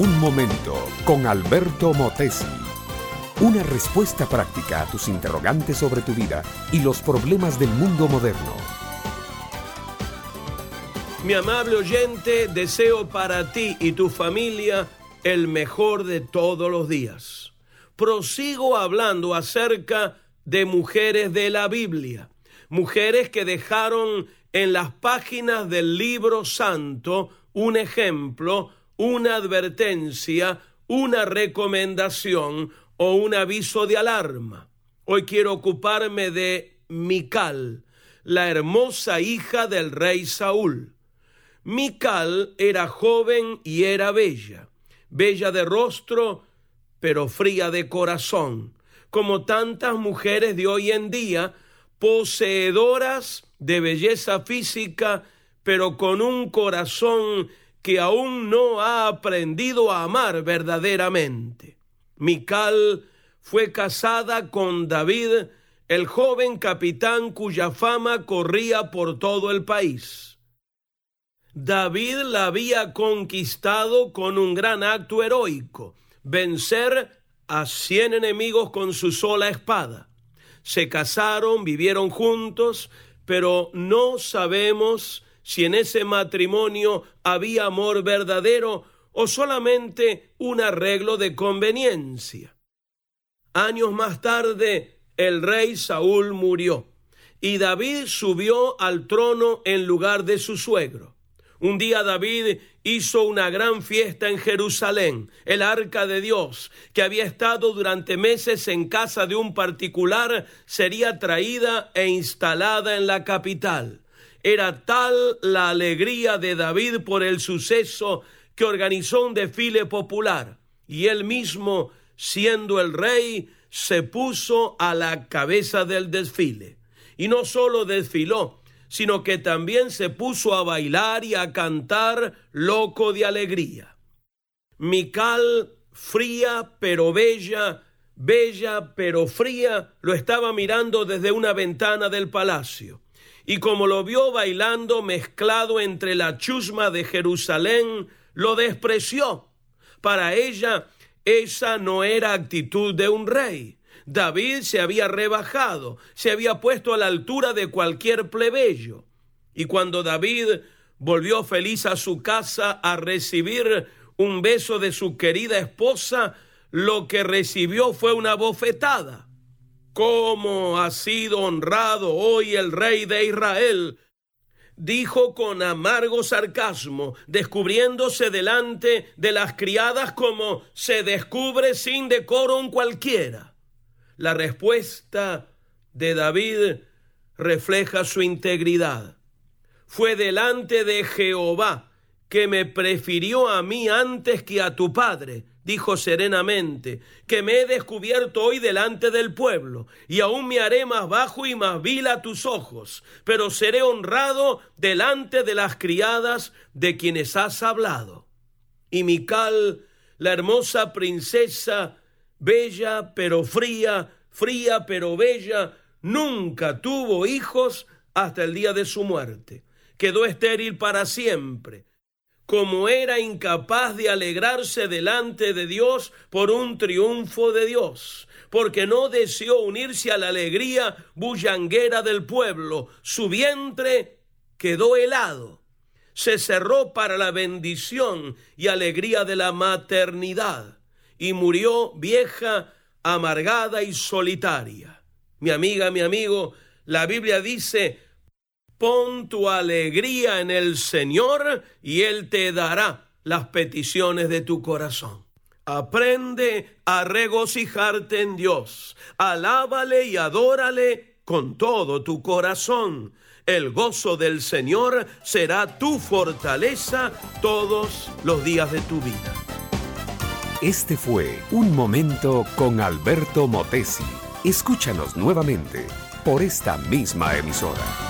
Un momento con Alberto Motesi. Una respuesta práctica a tus interrogantes sobre tu vida y los problemas del mundo moderno. Mi amable oyente, deseo para ti y tu familia el mejor de todos los días. Prosigo hablando acerca de mujeres de la Biblia, mujeres que dejaron en las páginas del libro santo un ejemplo, una advertencia, una recomendación o un aviso de alarma. Hoy quiero ocuparme de Mical, la hermosa hija del rey Saúl. Mical era joven y era bella, bella de rostro, pero fría de corazón, como tantas mujeres de hoy en día, poseedoras de belleza física, pero con un corazón que aún no ha aprendido a amar verdaderamente. Mical fue casada con David, el joven capitán cuya fama corría por todo el país. David la había conquistado con un gran acto heroico, vencer a cien enemigos con su sola espada. Se casaron, vivieron juntos, pero no sabemos si en ese matrimonio había amor verdadero o solamente un arreglo de conveniencia. Años más tarde, el rey Saúl murió y David subió al trono en lugar de su suegro. Un día David hizo una gran fiesta en Jerusalén. El arca de Dios, que había estado durante meses en casa de un particular, sería traída e instalada en la capital. Era tal la alegría de David por el suceso que organizó un desfile popular y él mismo, siendo el rey, se puso a la cabeza del desfile. Y no solo desfiló, sino que también se puso a bailar y a cantar loco de alegría. Mical, fría pero bella, bella pero fría, lo estaba mirando desde una ventana del palacio y como lo vio bailando mezclado entre la chusma de Jerusalén, lo despreció. Para ella, esa no era actitud de un rey. David se había rebajado, se había puesto a la altura de cualquier plebeyo. Y cuando David volvió feliz a su casa a recibir un beso de su querida esposa, lo que recibió fue una bofetada cómo ha sido honrado hoy el rey de Israel, dijo con amargo sarcasmo, descubriéndose delante de las criadas como se descubre sin decoro un cualquiera. La respuesta de David refleja su integridad. Fue delante de Jehová que me prefirió a mí antes que a tu padre, dijo serenamente, que me he descubierto hoy delante del pueblo, y aún me haré más bajo y más vil a tus ojos, pero seré honrado delante de las criadas de quienes has hablado. Y Mical, la hermosa princesa, bella pero fría, fría pero bella, nunca tuvo hijos hasta el día de su muerte. Quedó estéril para siempre como era incapaz de alegrarse delante de Dios por un triunfo de Dios, porque no deseó unirse a la alegría bullanguera del pueblo, su vientre quedó helado, se cerró para la bendición y alegría de la maternidad, y murió vieja, amargada y solitaria. Mi amiga, mi amigo, la Biblia dice, Pon tu alegría en el Señor y Él te dará las peticiones de tu corazón. Aprende a regocijarte en Dios. Alábale y adórale con todo tu corazón. El gozo del Señor será tu fortaleza todos los días de tu vida. Este fue Un Momento con Alberto Motesi. Escúchanos nuevamente por esta misma emisora.